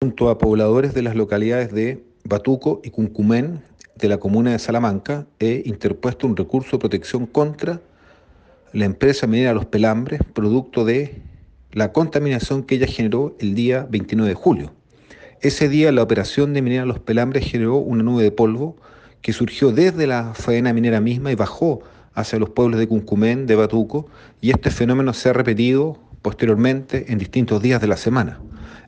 junto a pobladores de las localidades de Batuco y Cuncumén de la comuna de Salamanca, he interpuesto un recurso de protección contra la empresa minera Los Pelambres, producto de la contaminación que ella generó el día 29 de julio. Ese día la operación de minera Los Pelambres generó una nube de polvo que surgió desde la faena minera misma y bajó hacia los pueblos de Cuncumén, de Batuco, y este fenómeno se ha repetido posteriormente en distintos días de la semana.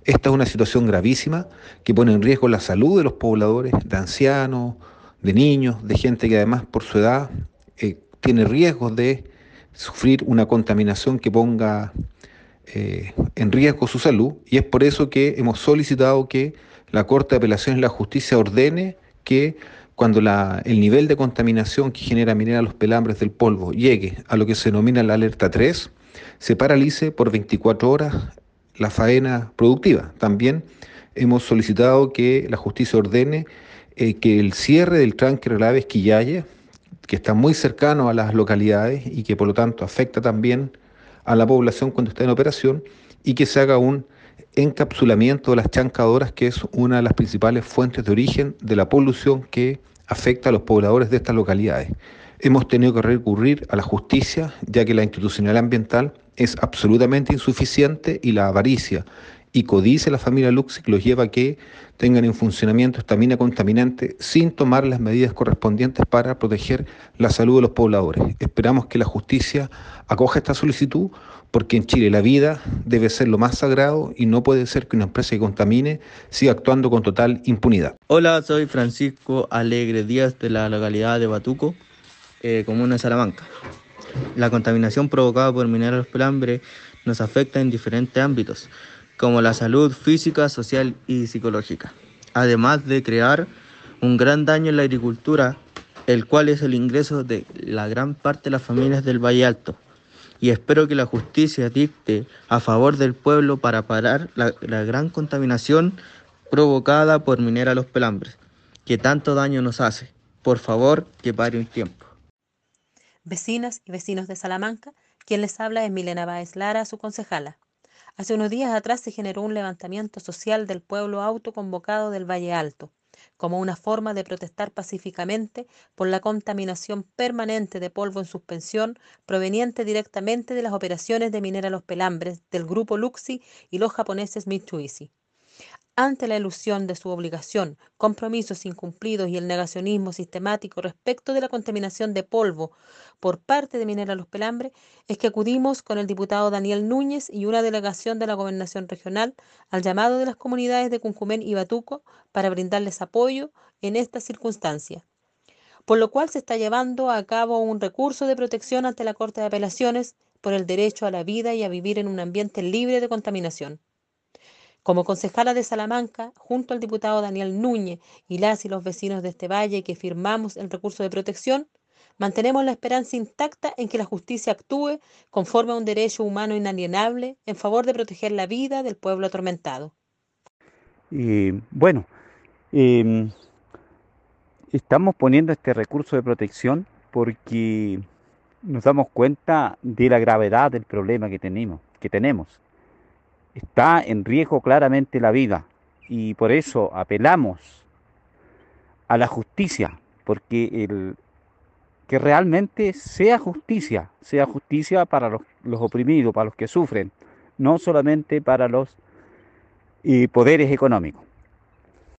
Esta es una situación gravísima que pone en riesgo la salud de los pobladores, de ancianos, de niños, de gente que además por su edad eh, tiene riesgos de sufrir una contaminación que ponga eh, en riesgo su salud y es por eso que hemos solicitado que la Corte de Apelaciones de la Justicia ordene que cuando el nivel de contaminación que genera minera los pelambres del polvo llegue a lo que se denomina la alerta 3, se paralice por 24 horas la faena productiva. También hemos solicitado que la justicia ordene eh, que el cierre del tranque relave Esquillaye, que está muy cercano a las localidades y que por lo tanto afecta también a la población cuando está en operación, y que se haga un encapsulamiento de las chancadoras, que es una de las principales fuentes de origen de la polución que afecta a los pobladores de estas localidades. Hemos tenido que recurrir a la justicia, ya que la institucionalidad ambiental es absolutamente insuficiente y la avaricia y codicia la familia Luxic los lleva a que tengan en funcionamiento esta mina contaminante sin tomar las medidas correspondientes para proteger la salud de los pobladores. Esperamos que la justicia acoja esta solicitud porque en Chile la vida debe ser lo más sagrado y no puede ser que una empresa que contamine siga actuando con total impunidad. Hola, soy Francisco Alegre Díaz de la localidad de Batuco, eh, comuna de Salamanca. La contaminación provocada por mineros pelambre nos afecta en diferentes ámbitos como la salud física, social y psicológica, además de crear un gran daño en la agricultura, el cual es el ingreso de la gran parte de las familias del Valle Alto. Y espero que la justicia dicte a favor del pueblo para parar la, gran contaminación provocada por Minera Los Pelambres, que tanto daño nos hace. Por favor, que pare un tiempo. Vecinas y vecinos de Salamanca, quien les habla es Milena Baez Lara, su concejala. Hace unos días atrás se generó un levantamiento social del pueblo autoconvocado del Valle Alto, como una forma de protestar pacíficamente por la contaminación permanente de polvo en suspensión proveniente directamente de las operaciones de minera Los Pelambres del grupo Luxi y los japoneses Mitsubishi ante la ilusión de su obligación, compromisos incumplidos y el negacionismo sistemático respecto de la contaminación de polvo por parte de Minera Los Pelambres, es que acudimos con el diputado Daniel Núñez y una delegación de la Gobernación Regional al llamado de las comunidades de Cuncumén y Batuco para brindarles apoyo en esta circunstancia. Por lo cual se está llevando a cabo un recurso de protección ante la Corte de Apelaciones por el derecho a la vida y a vivir en un ambiente libre de contaminación. Como concejala de Salamanca, junto al diputado Daniel Núñez y las y los vecinos de este valle que firmamos el recurso de protección, mantenemos la esperanza intacta en que la justicia actúe conforme a un derecho humano inalienable en favor de proteger la vida del pueblo atormentado. Bueno, em, estamos poniendo este recurso de protección porque nos damos cuenta de la gravedad del problema que tenemos, que tenemos está en riesgo claramente la vida y por eso apelamos a la justicia, porque el, que realmente sea justicia, sea justicia para los, oprimidos, para los que sufren, no solamente para los eh, poderes económicos.